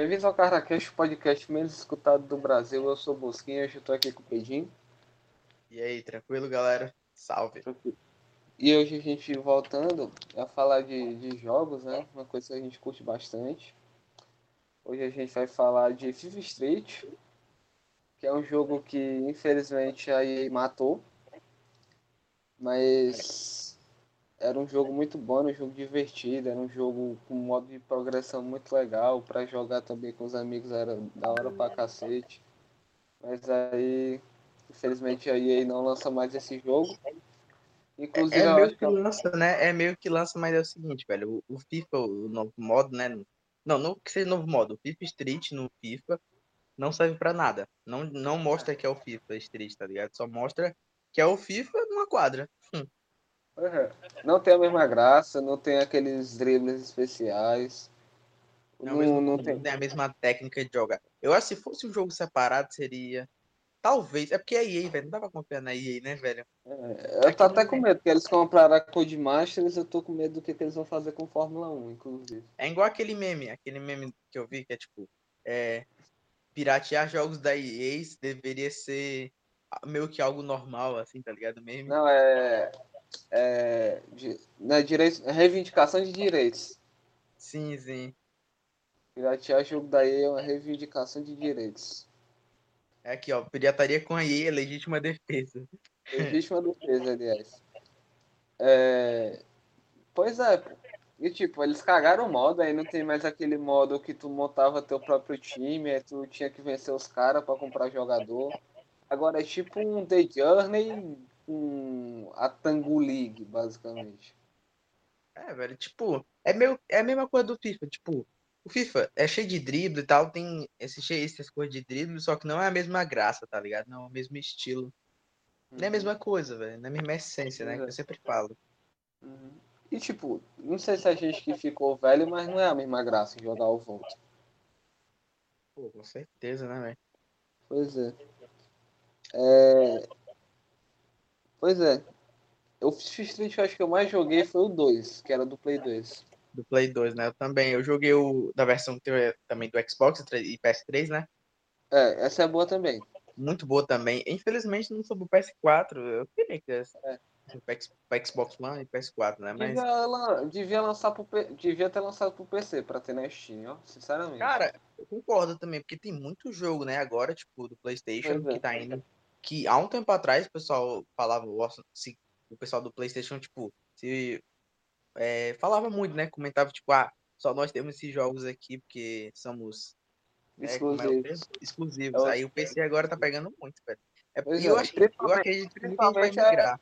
Bem-vindos ao CaraCast, o podcast menos escutado do Brasil. Eu sou o Bosquinha, hoje eu tô aqui com o Pedinho. E aí, tranquilo, galera? Salve. E hoje a gente voltando a falar de, de jogos, né? Uma coisa que a gente curte bastante. Hoje a gente vai falar de FIFA Street, que é um jogo que infelizmente a EA matou. Mas era um jogo muito bom, um jogo divertido, era um jogo com um modo de progressão muito legal, para jogar também com os amigos era da hora pra cacete. Mas aí, infelizmente a EA não lança mais esse jogo. Inclusive, é, meio que, lança, né? É meio que lança, mas é o seguinte, velho, o, o FIFA, o novo modo, né? Não, não que seja novo modo, o FIFA Street no FIFA não serve para nada. Não, não mostra que é o FIFA Street, tá ligado? Só mostra que é o FIFA numa quadra. Hum. Uhum. Não tem a mesma graça, não tem aqueles dribles especiais. Não, não, não tem... tem... a mesma técnica de jogar. Eu acho que se fosse um jogo separado, seria. Talvez. É porque é EA, velho. Não dá pra confiar na EA, né, velho? É, eu tô até com medo, porque eles compraram a Codemasters, eu tô com medo do que, que eles vão fazer com Fórmula 1, inclusive. É igual aquele meme, aquele meme que eu vi, que é tipo. É, piratear jogos da EA deveria ser meio que algo normal, assim, tá ligado? Mesmo. Não, é. É. De, né, direito, reivindicação de direitos. Sim, sim. Piratear jogo da EA é uma reivindicação de direitos. É aqui, ó. Pirataria com a EA é legítima defesa. Legítima defesa, aliás. É... Pois é, e tipo, eles cagaram o modo, aí não tem mais aquele modo que tu montava teu próprio time, aí tu tinha que vencer os caras para comprar jogador. Agora é tipo um The Journey com a Tango League, basicamente. É, velho, tipo, é, meio, é a mesma coisa do FIFA, tipo, o FIFA é cheio de drible e tal, tem esse, cheio, essas coisas de drible, só que não é a mesma graça, tá ligado? Não é o mesmo estilo. Uhum. Não é a mesma coisa, velho, não é a mesma essência, né, que eu sempre falo. Uhum. E tipo, não sei se a gente que ficou velho, mas não é a mesma graça jogar o Volt. Pô, com certeza, né, velho? Pois é. É... Pois é. O Street acho que eu mais joguei foi o 2, que era do Play 2. Do Play 2, né? Eu também. Eu joguei o da versão também do Xbox e PS3, né? É, essa é boa também. Muito boa também. Infelizmente não soube o PS4. Eu queria que essa. É. Para Xbox One e PS4, né? Mas... Devia, devia, lançar pro, devia ter lançado pro PC para ter na Steam, ó, sinceramente. Cara, eu concordo também, porque tem muito jogo, né, agora, tipo, do PlayStation, que tá indo que há um tempo atrás o pessoal falava, se, o pessoal do PlayStation, tipo, se é, falava muito, né? Comentava, tipo, ah, só nós temos esses jogos aqui porque somos é, exclusivos. É, exclusivos. Aí o PC agora tá pegando muito, velho. É, eu, é, acho, eu acredito que muita gente vai migrar.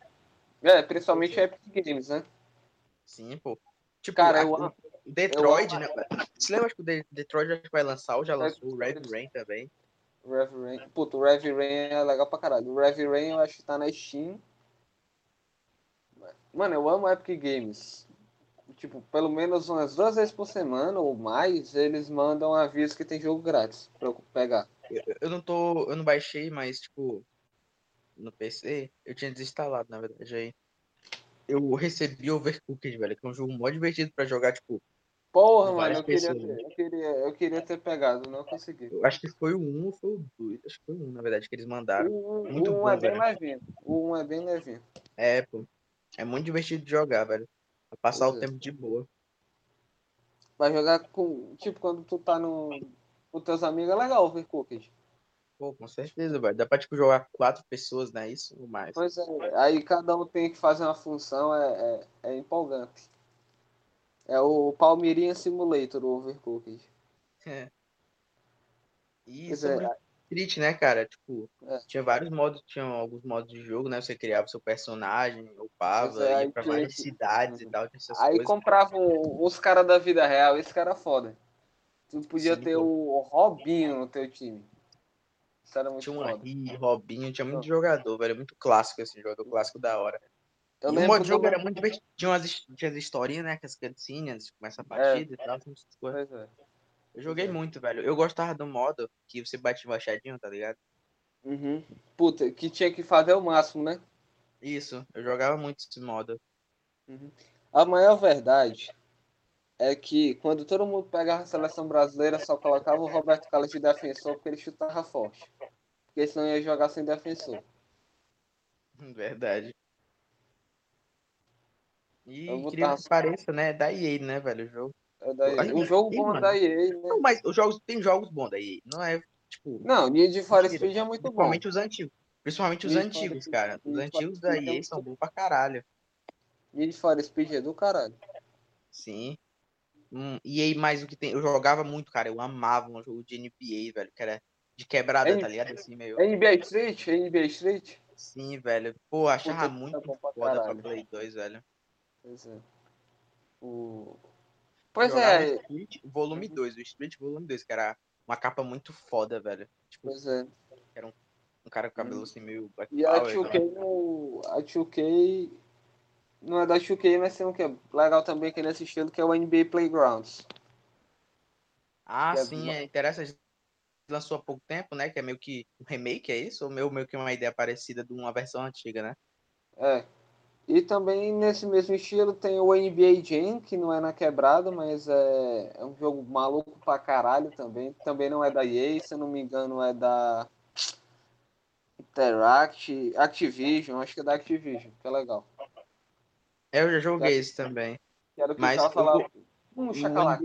É, é principalmente a Epic Games, né? Sim, pô. Tipo, cara, eu, Detroit, eu, né? Você lembra que o Detroit acho vai lançar ou já lançou o Red Rain também? Rev Rain. Puta, o Rev Rain é legal pra caralho. O Rev Rain eu acho que tá na Steam. Mano, eu amo Epic Games. Tipo, pelo menos umas duas vezes por semana ou mais, eles mandam aviso que tem jogo grátis pra eu pegar. Eu, não tô. Eu não baixei, mas, tipo, no PC, eu tinha desinstalado, na verdade. Aí eu recebi Overcooked, velho, que é um jogo mó divertido pra jogar, tipo, Porra, mano, eu queria, ter, eu, queria, eu queria ter pegado, não consegui. Eu acho que foi o 1 ou foi o 2. Acho que foi o 1, na verdade, que eles mandaram. O, muito o 1 é bem levinho. O 1 é bem levinho. É, pô. É muito divertido de jogar, velho. Pra passar pois o é. tempo de boa. Vai jogar com. Tipo, quando tu tá no. Com teus amigos é legal o Overcooked. Pô, com certeza, velho. Dá pra tipo, jogar quatro pessoas, né? Isso ou mais. Pois é. Aí cada um tem que fazer uma função, é, é, é empolgante. É o Palmeirinha Simulator, o Overcooked. É. E sobre é. Street, né, cara? Tipo, é. tinha vários modos, tinha alguns modos de jogo, né? Você criava seu personagem, upava, é, ia pra várias cidades e tal. aí coisas. compravam os caras da vida real, esse cara é foda. Tu podia Sim, ter pô. o Robinho no teu time. Isso era muito tinha foda. Tinha um Robinho, tinha muito jogador, velho. Muito clássico esse jogador clássico da hora. Eu e o modo de jogo era muito divertido. Tinha umas, tinha as historinhas, né? Com as cutscenes, começa a é. partida é. e tal. Essas coisas. É. Eu joguei é. muito, velho. Eu gostava do modo que você bate machadinho, tá ligado? Uhum. Puta, que tinha que fazer o máximo, né? Isso, eu jogava muito esse modo. Uhum. A maior verdade é que quando todo mundo pegava a seleção brasileira, só colocava o Roberto Carlos de defensor porque ele chutava forte. Porque senão ia jogar sem defensor. Verdade. E queria que pareça, né? Da EA, né, velho? O jogo. É da EA. O jogo bom é da EA, né? Não, mas os jogos, tem jogos bons da EA. Não é, tipo. Não, Need de For Speed é muito bom. Principalmente os antigos. Principalmente os antigos, cara. Os antigos da EA são bons pra caralho. Need for Speed é do caralho. Sim. Hum, e aí, mais o que tem. Eu jogava muito, cara. Eu amava um jogo de NBA, velho, que era de quebrada, N... tá ligado? Assim, meio... NBA Street? NBA Street? Sim, velho. Pô, achava Puta, muito tá foda pra Play 2, velho. Pois é. O... Pois é. Street, volume 2, o Street Volume 2, que era uma capa muito foda, velho. Tipo, pois é. Era um, um cara com cabelo assim meio. E a 2K, no... a 2K não é da 2K, mas tem um que é legal também que é nesse estilo, que é o NBA Playgrounds. Ah, que é sim, é, é interessante. Lançou há pouco tempo, né? Que é meio que um remake, é isso? Ou meio, meio que uma ideia parecida de uma versão antiga, né? É. E também nesse mesmo estilo tem o NBA Jam, que não é na quebrada, mas é, é um jogo maluco pra caralho também. Também não é da EA, se eu não me engano é da Interact, Activision, acho que é da Activision, que é legal. Eu já joguei esse também. Quero que mas falar. Um chacalaca.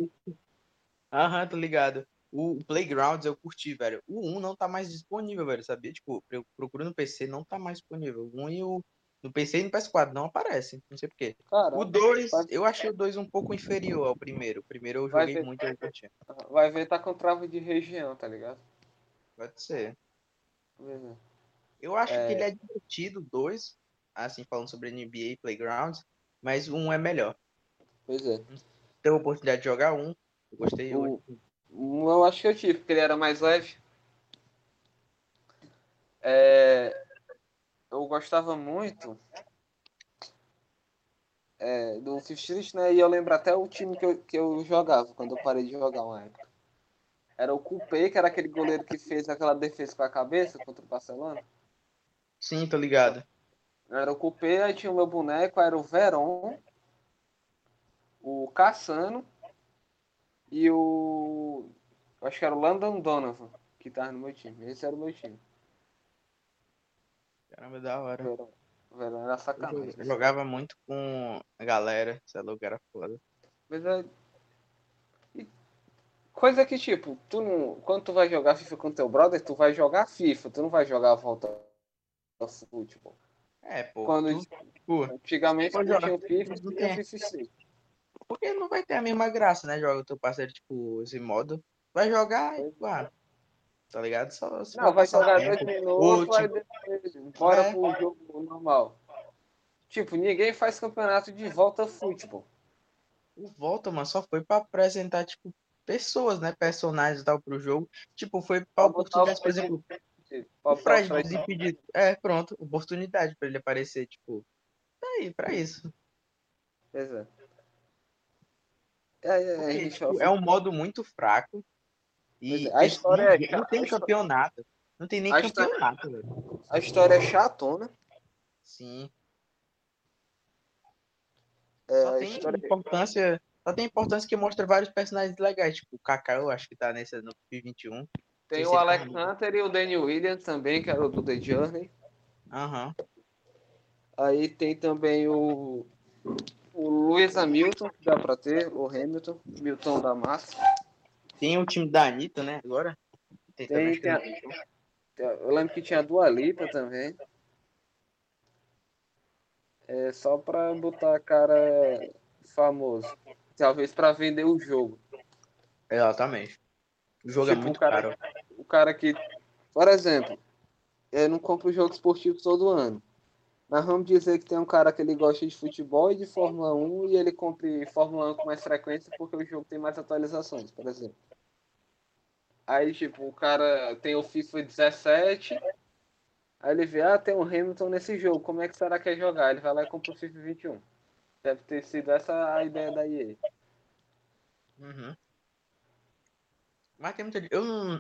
Aham, tô ligado. O Playgrounds eu curti, velho. O 1 não tá mais disponível, velho, sabia? Tipo, eu procuro no PC, não tá mais disponível. O 1 e o. No PC e no PS4 não aparece, não sei porquê. o 2, eu achei o 2 um pouco inferior ao primeiro. O primeiro eu joguei ver, muito. Vai ver, tá com trava de região, tá ligado? Pode ser. Uhum. Eu acho é... que ele é divertido, o 2, assim, falando sobre NBA Playgrounds, mas um é melhor. Pois é. Teve a oportunidade de jogar um, eu gostei. Um, um eu acho que eu tive, porque ele era mais leve. É, eu gostava muito é, do Fifth né? E eu lembro até o time que eu, que eu jogava quando eu parei de jogar uma época. Era o Coupé, que era aquele goleiro que fez aquela defesa com a cabeça contra o Barcelona. Sim, tô ligado. Era o Coupé, aí tinha o meu boneco, era o Veron, o Cassano e o. Acho que era o Landon Donovan, que tava no meu time. Esse era o meu time. Caramba, da hora. Verão, Verão era sacanagem. Eu jogava muito com a galera, esse louco era foda. Mas é. Coisa que, tipo, tu não. Quando tu vai jogar FIFA com teu brother, tu vai jogar FIFA, tu não vai jogar a volta ao futebol. É, pô. Quando, tu, antigamente quando tinha o FIFA, não tinha FIFA 6. Porque não vai ter a mesma graça, né? Joga o teu parceiro, tipo, esse modo. Vai jogar e, ah, tá ligado? Só, só não, vai jogar dois minutos, vai tipo, bora é. pro jogo normal. Tipo, ninguém faz campeonato de volta futebol. O volta, mano, só foi pra apresentar, tipo, pessoas, né? Personagens e tal pro jogo. Tipo, foi pra oportunidade, por exemplo. O Fred desimpedido. É, pronto, oportunidade para ele aparecer, tipo. Tá aí, pra isso. Exato. É, é, Porque, tipo, é um modo muito fraco. E é, a história é não tem campeonato. Não tem nem a campeonato, história... velho. A história é chatona. Sim. É, só tem história... importância. Só tem importância que mostra vários personagens legais. Tipo, o Kaká, eu acho que tá nesse no P21. Tem o Alex Hunter e o Daniel Williams também, que era o do The Journey. Aham. Uhum. Aí tem também o, o Luiz Hamilton, que dá pra ter, o Hamilton, Milton da Massa. Tem o time da Anitta, né, agora? Tem, tem, tem a, eu lembro que tinha a Dua Lipa também. É só pra botar a cara famoso. Talvez pra vender o jogo. Exatamente. O jogo é tipo, é muito cara, caro. O cara que, por exemplo, eu não compro jogo esportivo todo ano. Mas vamos dizer que tem um cara que ele gosta de futebol e de Fórmula 1 e ele compra Fórmula 1 com mais frequência porque o jogo tem mais atualizações, por exemplo. Aí, tipo, o cara tem o FIFA 17, aí ele vê, ah, tem o Hamilton nesse jogo, como é que será que é jogar? Ele vai lá e compra o FIFA 21. Deve ter sido essa a ideia da EA. Uhum. Mas tem muita. Eu não.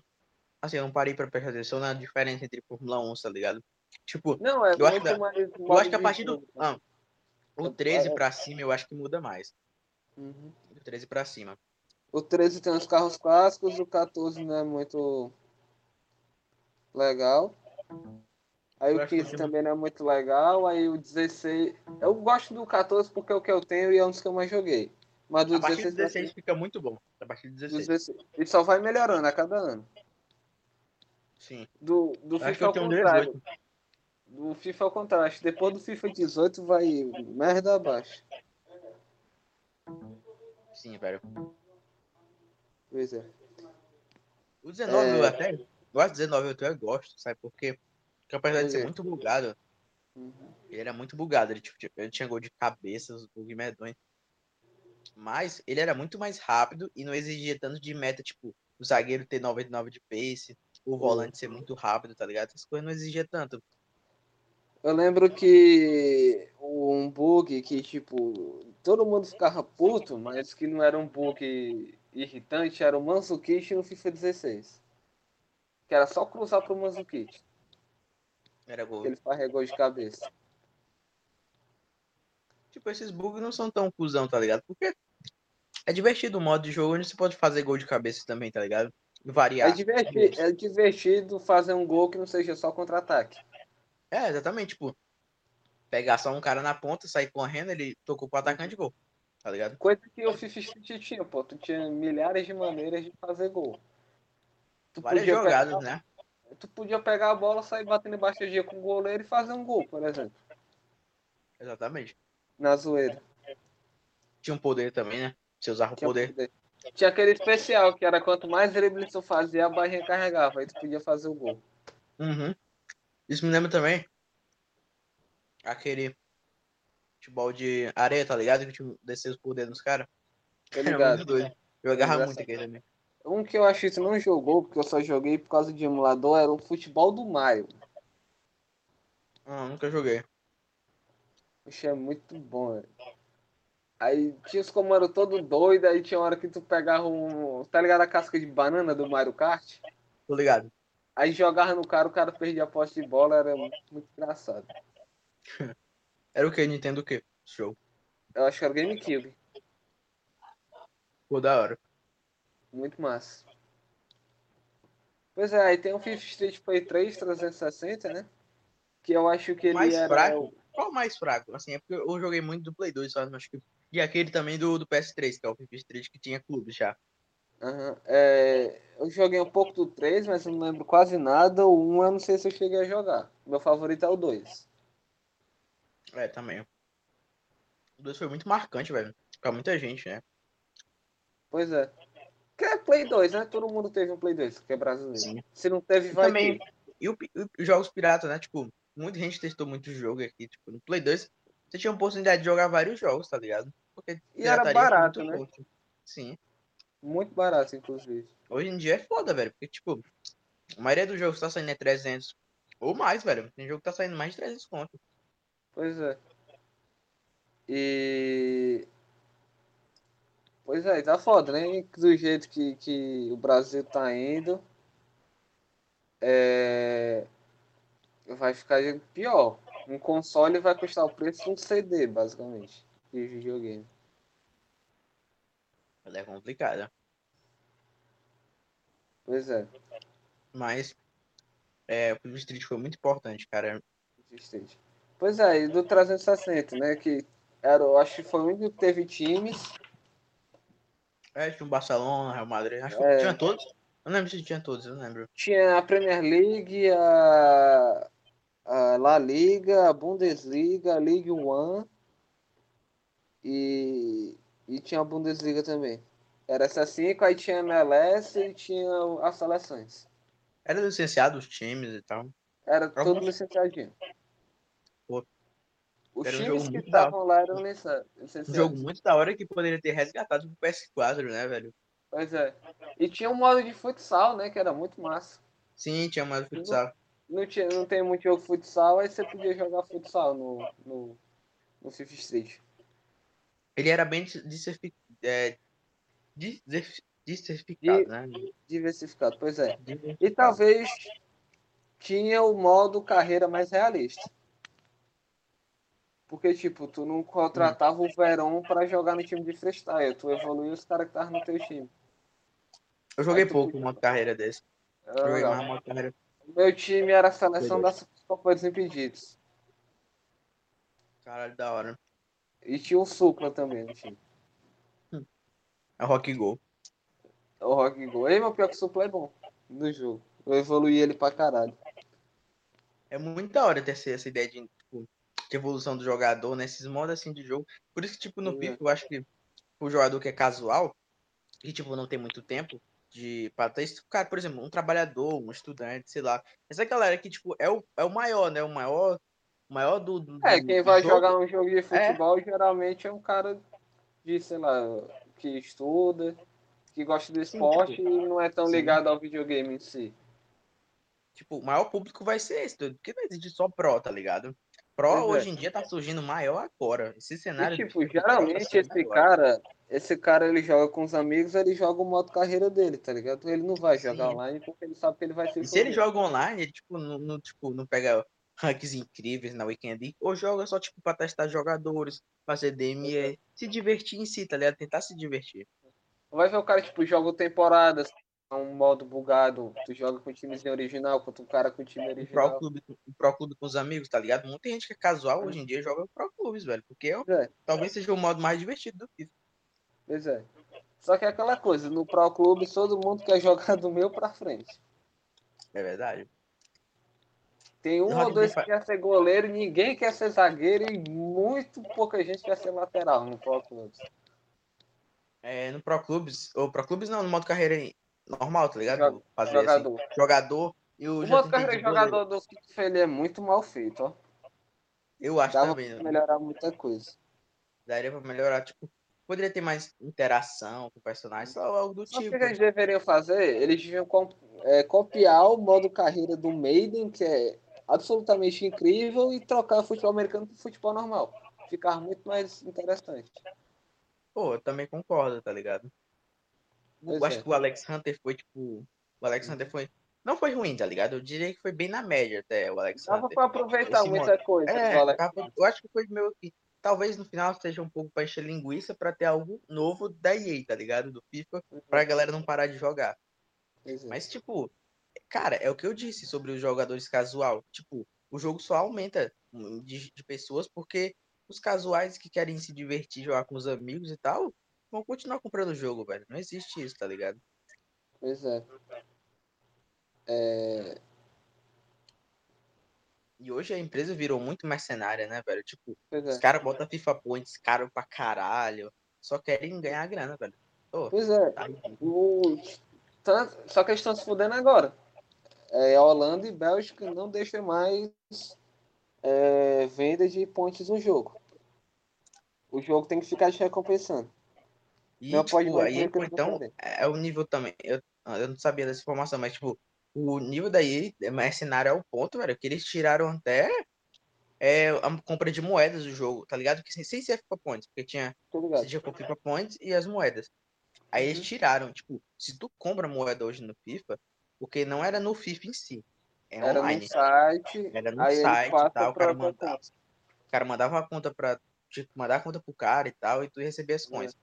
Assim, eu não parei pra prestar atenção na diferença entre Fórmula 1, tá ligado? Tipo, não, é eu acho, que, mais, eu acho que a partir do. Ah, o 13 é, pra cima eu acho que muda mais. Uhum. 13 pra cima. O 13 tem os carros clássicos, o 14 não é muito legal. Aí o 15 também não é muito legal. Aí o 16. Eu gosto do 14 porque é o que eu tenho e é um dos que eu mais joguei. Mas do a partir 16, 16 fica muito bom. A partir do 16. 16. E só vai melhorando a cada ano. Sim. Do, do FIFA ao contrário. Do FIFA ao contrário. Depois do FIFA 18 vai merda abaixo. Sim, velho. Pois é. O 19 é... eu até. Gosto 19 eu até gosto, sabe por quê? Que apesar de ser muito bugado, uhum. ele era muito bugado. Ele, tipo, ele tinha gol de cabeça, os bug medonhos. Mas ele era muito mais rápido e não exigia tanto de meta, tipo, o zagueiro ter 99 de pace, o volante ser muito rápido, tá ligado? Essas coisas não exigia tanto. Eu lembro que um bug que, tipo, todo mundo ficava puto, mas que não era um bug irritante, era o Manzukichi no FIFA 16. Que era só cruzar pro Manzukichi. Era gol. Ele faz gol de cabeça. Tipo, esses bugs não são tão cuzão, tá ligado? Porque é divertido o modo de jogo onde você pode fazer gol de cabeça também, tá ligado? Variar. É divertido, é divertido fazer um gol que não seja só contra-ataque. É, exatamente. Tipo, pegar só um cara na ponta, sair correndo, ele tocou pro atacante de gol. Tá ligado? Coisa que o Street tinha, pô. Tu tinha milhares de maneiras de fazer gol. Tu Várias jogadas, pegar... né? tu podia pegar a bola, sair batendo embaixo do dia com o goleiro e fazer um gol, por exemplo. Exatamente. Na zoeira. Tinha um poder também, né? Você usava o poder. poder. Tinha aquele especial, que era quanto mais drible tu fazia, a barrinha carregava. Aí tu podia fazer o gol. Uhum. Isso me lembra também aquele futebol de areia, tá ligado? Que tipo, descer os poderes nos caras. Era muito doido. Eu agarrava muito aquele também. Um que eu acho que não jogou, porque eu só joguei por causa de emulador, era o futebol do Mario. Ah, nunca joguei. Poxa, é muito bom, velho. Aí tinha os comandos todo doido, aí tinha hora que tu pegava um. Tá ligado a casca de banana do Mario Kart? Tô ligado. Aí jogava no cara, o cara perdia a posse de bola, era muito, engraçado. era o que? Nintendo o quê? Show. Eu acho que era o GameCube. Pô, da hora. Muito massa. Pois é, aí tem o FIFA Street Play 3 360, né? Que eu acho que ele mais era... Fraco? Qual o mais fraco? Assim, é porque eu joguei muito do Play 2, só acho que... E aquele também do, do PS3, que é o FIFA Street, que tinha clube já. Uhum. É, eu joguei um pouco do 3, mas não lembro quase nada. O 1 eu não sei se eu cheguei a jogar. Meu favorito é o 2. É, também. O 2 foi muito marcante, velho. Pra muita gente, né? Pois é. Que é Play 2, né? Todo mundo teve um Play 2, que é brasileiro. Sim. Se não teve, vai também, ter. E os jogos piratas, né? Tipo, muita gente testou muito jogo aqui. Tipo, no Play 2, você tinha a oportunidade de jogar vários jogos, tá ligado? Porque e era barato, né? Curto. Sim. Muito barato, inclusive. Hoje em dia é foda, velho. Porque, tipo, a maioria dos jogos tá saindo é 300 ou mais, velho. Tem jogo que tá saindo mais de 300 conto. Pois é. E Pois é, tá foda, né? Do jeito que, que o Brasil tá indo, é... vai ficar pior. Um console vai custar o preço de um CD, basicamente, de videogame. É complicado. Pois é. Mas é, o Street foi muito importante, cara. Pois é, e do 360, né? Que era, eu acho que foi o único que teve times é, tinha o Barcelona, Real Madrid. Acho que é. tinha todos. Eu não lembro se tinha todos, eu não lembro. Tinha a Premier League, a, a La Liga, a Bundesliga, a League One e, e tinha a Bundesliga também. Era essa cinco, aí tinha a MLS e tinha as seleções. Era licenciado os times e tal. Era Alguns... tudo licenciadinho. Os era um times que estavam lá eram licenciados. Um jogo muito da hora que poderia ter resgatado pro PS4, né, velho? Pois é. E tinha um modo de futsal, né, que era muito massa. Sim, tinha um modo de futsal. Não, não, tinha, não tem muito jogo futsal, aí você podia jogar futsal no, no, no FIFA Street. Ele era bem é, diversificado, né? Diversificado, pois é. E talvez tinha o modo carreira mais realista. Porque, tipo, tu não contratava o Verón pra jogar no time de freestyle. Tu evoluiu os caras que estavam no teu time. Eu joguei pouco uma carreira desse. Ah, joguei mais uma carreira. Meu time era a seleção das Copas dos Impedidos. Caralho, da hora. E tinha o Supla também no time. É o Rock Go. É o Rock Go. Ei, meu pior que o Supla é bom no jogo. Eu evoluí ele pra caralho. É muito da hora ter essa ideia de, tipo, de evolução do jogador nesses modos assim de jogo. Por isso que, tipo, no é. FIFA, eu acho que o jogador que é casual, que, tipo, não tem muito tempo, de para ter cara, por exemplo, um trabalhador, um estudante, sei lá. Essa galera que tipo é o, é o maior, né? O maior o maior do, do É, quem vai jogo. jogar um jogo de é. futebol é. geralmente é um cara de, sei lá, que estuda, que gosta do esporte sim, tipo, e não é tão sim. ligado ao videogame em si. Tipo, o maior público vai ser esse, porque não existe só pro, tá ligado? Pro pois é. hoje é. em dia tá surgindo maior agora. Esse cenário. E, tipo, geralmente tá esse cara, esse cara ele joga com os amigos, ele joga o modo carreira dele, tá ligado? Ele não vai jogar Sim. online porque ele sabe que ele vai ser. E se ele joga online, ele tipo, não, não, tipo, não pega ranks incríveis na Weekend ou joga só tipo pra testar jogadores, fazer DME, é. se divertir em si, tá ligado? Tentar se divertir. Vai ver o cara, tipo, joga temporadas, um modo bugado, tu joga com o timezinho original, contra um cara com o time original. O Pro Clube, o Pro Clube com os amigos, tá ligado? Muita gente que é casual hoje em dia joga Pro Clubes, velho, porque é, é. talvez seja o modo mais divertido do FIFA. Pois é. Só que é aquela coisa, no Pro Clube todo mundo quer jogar do meu pra frente. É verdade. Tem um ou dois que quer ser goleiro, ninguém quer ser zagueiro e muito pouca gente quer ser lateral no Pro Clubes. É, no Pro Clubes, ou Pro Clubes não, no modo carreira normal, tá ligado? Jogador. Fazer jogador. Assim, jogador. Eu o modo carreira jogador do FIFA ele é muito mal feito, ó. Eu acho Dava também. Pra né? melhorar muita coisa. Daria pra melhorar, tipo, poderia ter mais interação com personagens, ou algo do tipo. O que eles deveriam fazer? Eles deviam é, copiar o modo carreira do Maiden, que é absolutamente incrível, e trocar futebol americano por futebol normal. Ficar muito mais interessante. Pô, eu também concordo, tá ligado? Pois eu é. acho que o Alex Hunter foi, tipo. O Alex Hunter foi. Não foi ruim, tá ligado? Eu diria que foi bem na média até o Alex Dava Hunter. pra aproveitar muita coisa. É, eu acho que foi meio que. Talvez no final seja um pouco pra encher linguiça pra ter algo novo da EA, tá ligado? Do FIFA, uhum. pra galera não parar de jogar. É. Mas, tipo, cara, é o que eu disse sobre os jogadores casual. Tipo, o jogo só aumenta de, de pessoas porque os casuais que querem se divertir, jogar com os amigos e tal, vão continuar comprando o jogo, velho. Não existe isso, tá ligado? Pois é. é... E hoje a empresa virou muito mercenária, né, velho? Tipo, pois os é. caras botam FIFA Points caro pra caralho. Só querem ganhar grana, velho. Oh, pois é. Tá o... Só que eles estão se fudendo agora. É, Holanda e Bélgica não deixam mais é, venda de pontos no jogo. O jogo tem que ficar te recompensando. E, não tipo, pode aí, então, é o nível também. Eu, eu não sabia dessa informação, mas, tipo, o nível daí é mercenário é o ponto, velho, que eles tiraram até é, a compra de moedas do jogo, tá ligado? Que sem, sem ser FIFA Points, porque tinha, tinha FIFA Points e as moedas. Aí uhum. eles tiraram, tipo, se tu compra moeda hoje no FIFA, porque não era no FIFA em si, é era online. no site, era no site e tal, o cara, mandava, o cara mandava uma conta pra, tipo, mandar a conta pro cara e tal, e tu recebia as coins.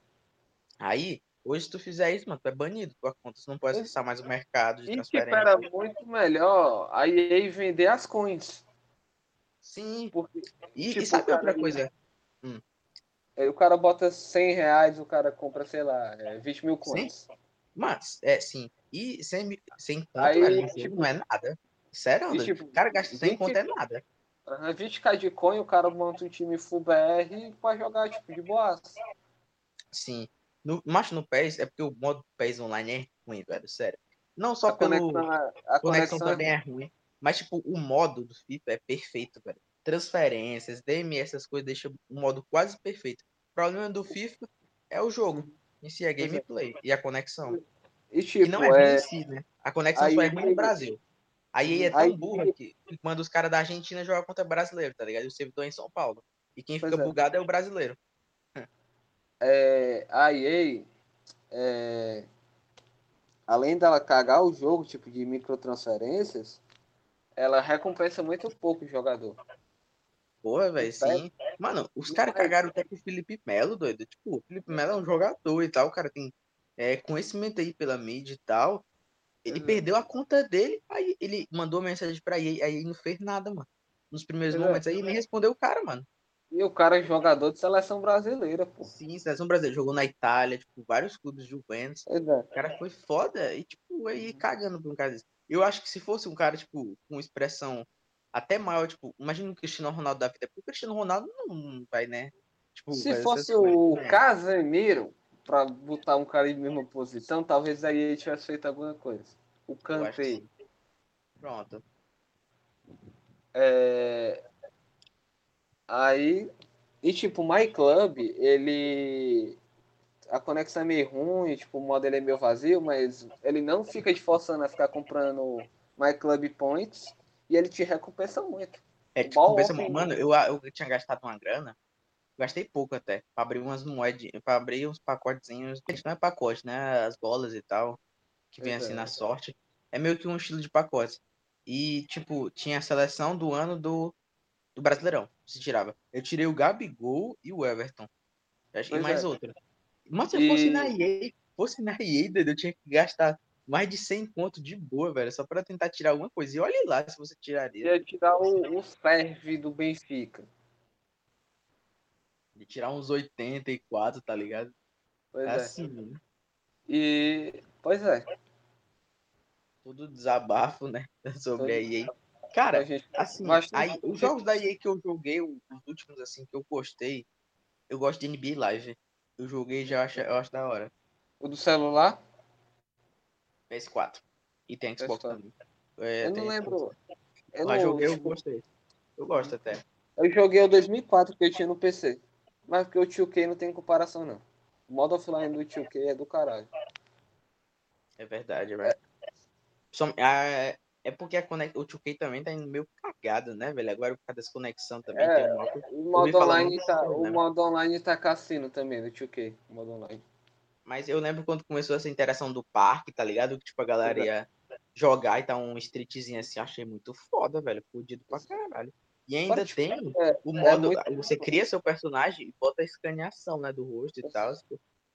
Aí, hoje se tu fizer isso, mano, tu é banido tua conta, tu não pode acessar mais o mercado de e transferência. E que era muito melhor a EA vender as coins. Sim. Porque, e, tipo, e sabe outra coisa? Hum. O cara bota 100 reais, o cara compra, sei lá, 20 mil coins. Sim. Mas, é, sim. E 100, 100 conto, Aí, velho, tipo, não é nada. Sério, e, tipo, o cara gasta 100 20, conto é nada. 20k de coin, o cara monta um time full BR pra jogar, tipo, de boas. Sim. No, mas no PES é porque o modo PES online é ruim, velho, sério. Não só a pelo. Conexão, é, a conexão, conexão também é ruim. Mas, tipo, o modo do FIFA é perfeito, velho. Transferências, DMS, essas coisas deixam o modo quase perfeito. O problema do FIFA é o jogo. Em si é, gameplay e a conexão. E, tipo, e não é ruim é... em si, né? A conexão aí, só é ruim no Brasil. Aí é tão aí, burra que manda os caras da Argentina jogar contra brasileiro, tá ligado? E o servidor é em São Paulo. E quem fica é. bugado é o brasileiro é, a EA, é, além dela cagar o jogo, tipo de microtransferências, ela recompensa muito pouco o jogador. Porra, velho, sim. Mano, os caras cagaram até com o Felipe Melo, doido. Tipo, o Felipe Melo é um jogador e tal, o cara tem é, conhecimento aí pela mídia e tal. Ele uhum. perdeu a conta dele, aí ele mandou mensagem pra EA, aí ele não fez nada, mano. Nos primeiros é. momentos aí, nem respondeu o cara, mano. E o cara é jogador de seleção brasileira, pô. Sim, seleção brasileira. Jogou na Itália, tipo, vários clubes de Juventus. É. O cara foi foda e, tipo, aí cagando por um cara desse. Eu acho que se fosse um cara, tipo, com expressão até maior, tipo, imagina o Cristiano Ronaldo da vida. Porque o Cristiano Ronaldo não vai, né? Tipo, se fosse o Casemiro, pra botar um cara em mesma posição, talvez aí ele tivesse feito alguma coisa. O Kanté. Pronto. É... Aí, e tipo, o MyClub, ele. A conexão é meio ruim, tipo, o modo ele é meio vazio, mas ele não fica te forçando a ficar comprando MyClub Points e ele te recompensa muito. É, te recompensa muito. Mano, eu, eu tinha gastado uma grana, gastei pouco até, pra abrir umas moedas, pra abrir uns pacotezinhos, não é pacote, né? As bolas e tal, que vem assim é. na sorte. É meio que um estilo de pacote. E, tipo, tinha a seleção do ano do do Brasileirão. Se tirava. Eu tirei o Gabigol e o Everton. Achei mais é. outra. Mas se eu fosse na EA, fosse na EA, eu tinha que gastar mais de 100 pontos de boa, velho, só para tentar tirar alguma coisa. E olhe lá se você tiraria. Ia tirar o, o serve do Benfica. De tirar uns 84, tá ligado? Pois é. Assim, né? E. Pois é. Tudo desabafo, né? Sobre Todo... a EA. Cara, assim, aí, os jogos da EA que eu joguei, os últimos assim que eu gostei, eu gosto de NBA Live. Eu joguei já acho, eu acho da hora. O do celular? PS4. E tem Xbox PS4. também. É, eu não lembro. Eu Mas não... joguei, eu gostei. Eu gosto até. Eu joguei o 2004 que eu tinha no PC. Mas porque o 2K não tem comparação, não. O modo offline do 2K é do caralho. É verdade, velho. É... É porque a conex... o 2K também tá indo meio cagado, né, velho? Agora por causa dessa conexão também. É, um o, modo online tá, o né? modo online tá cassino também, do 2K, o modo online. Mas eu lembro quando começou essa interação do parque, tá ligado? Que tipo, a galera ia jogar e tá um streetzinho assim, achei muito foda, velho. Fudido pra caralho. E ainda Pode, tem é, o é modo. É. Você cria seu personagem e bota a escaneação, né, do rosto e tal.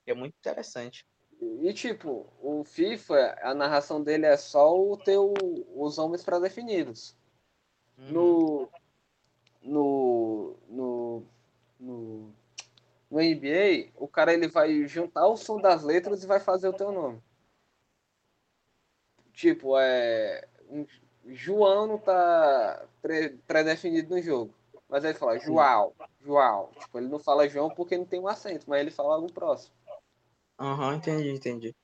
Que é muito interessante. E tipo, o FIFA, a narração dele é só o teu, os homens pré-definidos. Uhum. No, no, no, no, no NBA, o cara ele vai juntar o som das letras e vai fazer o teu nome. Tipo, é. Um, João não tá pré-definido no jogo. Mas ele fala João, João. Tipo, ele não fala João porque não tem um acento, mas ele fala algo próximo. Aham, uhum, entendi, entendi.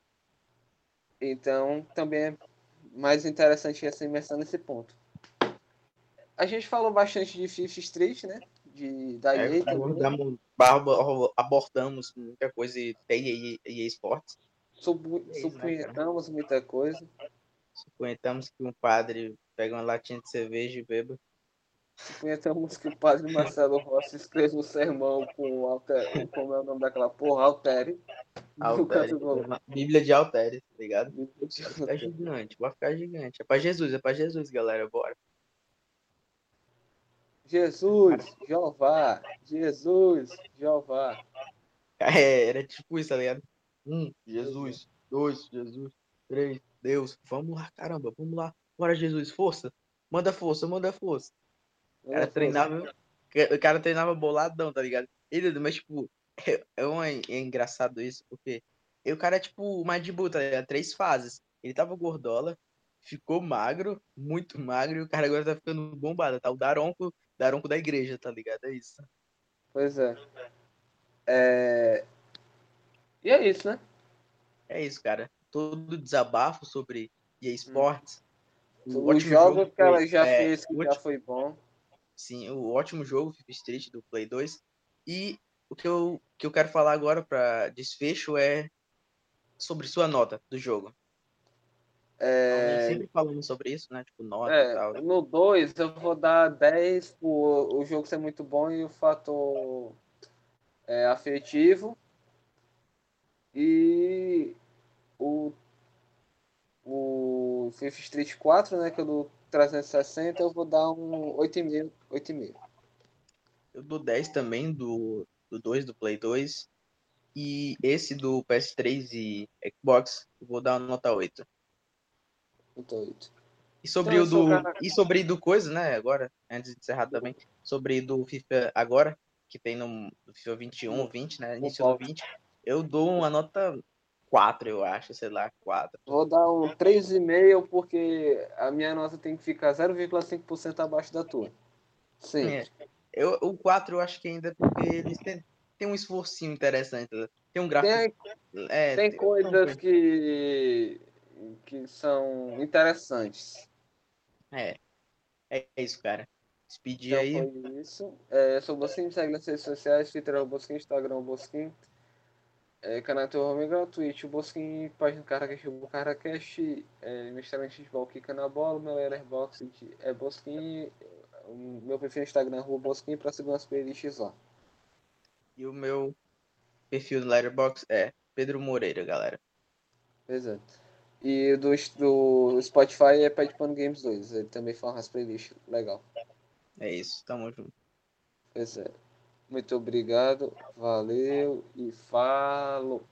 Então, também é mais interessante essa imersão nesse ponto. A gente falou bastante de Fifth Street, né? De, da é, EA abordamos, abordamos muita coisa e EA, EA Sports. Supunhetamos né, muita coisa. Supunhetamos que um padre pega uma latinha de cerveja e beba. Supunhetamos que o padre Marcelo Rossi escreve um sermão com alter... como é o nome daquela porra, Altere. Altere. Bíblia de Altere, tá ligado? Vai ficar gigante, vai ficar gigante. É pra Jesus, é pra Jesus, galera, bora. Jesus, Jeová, Jesus, Jeová. É, era tipo isso, tá ligado? Um, Jesus, dois, Jesus, três, Deus. Vamos lá, caramba, vamos lá. Bora, Jesus, força. Manda força, manda força. O cara treinava. O cara treinava boladão, tá ligado? Ele, mas, tipo, é, é, um, é engraçado isso, porque o cara é tipo de buta, tá três fases. Ele tava gordola, ficou magro, muito magro, e o cara agora tá ficando bombado, tá? O Daronco, Daronco da igreja, tá ligado? É isso. Pois é. é. E é isso, né? É isso, cara. Todo desabafo sobre EA Sports. Hum. O Os jogos jogo que ela já é, fez, que já foi bom. Sim, o ótimo jogo, FIFA Street do Play 2. E o que eu, que eu quero falar agora para desfecho é sobre sua nota do jogo. É... Sempre falando sobre isso, né? Tipo, nota é, e tal. No 2 eu vou dar 10 por o jogo ser muito bom e o fator é, afetivo. E o, o FIFA Street 4, né? Que eu dou 360, eu vou dar um 8,5. 8,5. Eu dou 10 também do, do 2, do Play 2. E esse do PS3 e Xbox, eu vou dar uma nota 8. 8. E sobre então, o do. Cara... E sobre do coisa, né? Agora, antes de encerrar também, sobre do FIFA agora, que tem no, FIFA 21, 20, né? Início do 20, eu dou uma nota 4, eu acho, sei lá, 4. Vou dar um 3,5 porque a minha nota tem que ficar 0,5% abaixo da tua. Sim. É. Eu, o 4 eu acho que ainda é porque eles têm, têm um esforcinho interessante. Né? Tem um gráfico. Tem, é, tem, tem coisas que, que são interessantes. É. É isso, cara. Despedir então, aí. Foi isso. É, sou o Bosquim, me segue nas redes sociais, Twitter é o Bosquim, Instagram é o Bosquim. É, canal do Amigo, Twitch, o Bosquim, página do Caracast, o Caracast, é, meu Instagram futebol Kika na bola, meu Letterboxd é Bosquim, o meu perfil no Instagram é Rua Bosquim para seguir umas playlists lá. E o meu perfil do Letterboxd é Pedro Moreira, galera. Exato. E do, do Spotify é Pad Pano Games 2, ele também faz umas playlists legal. É isso, tamo junto. Pois é. Muito obrigado, valeu e falou.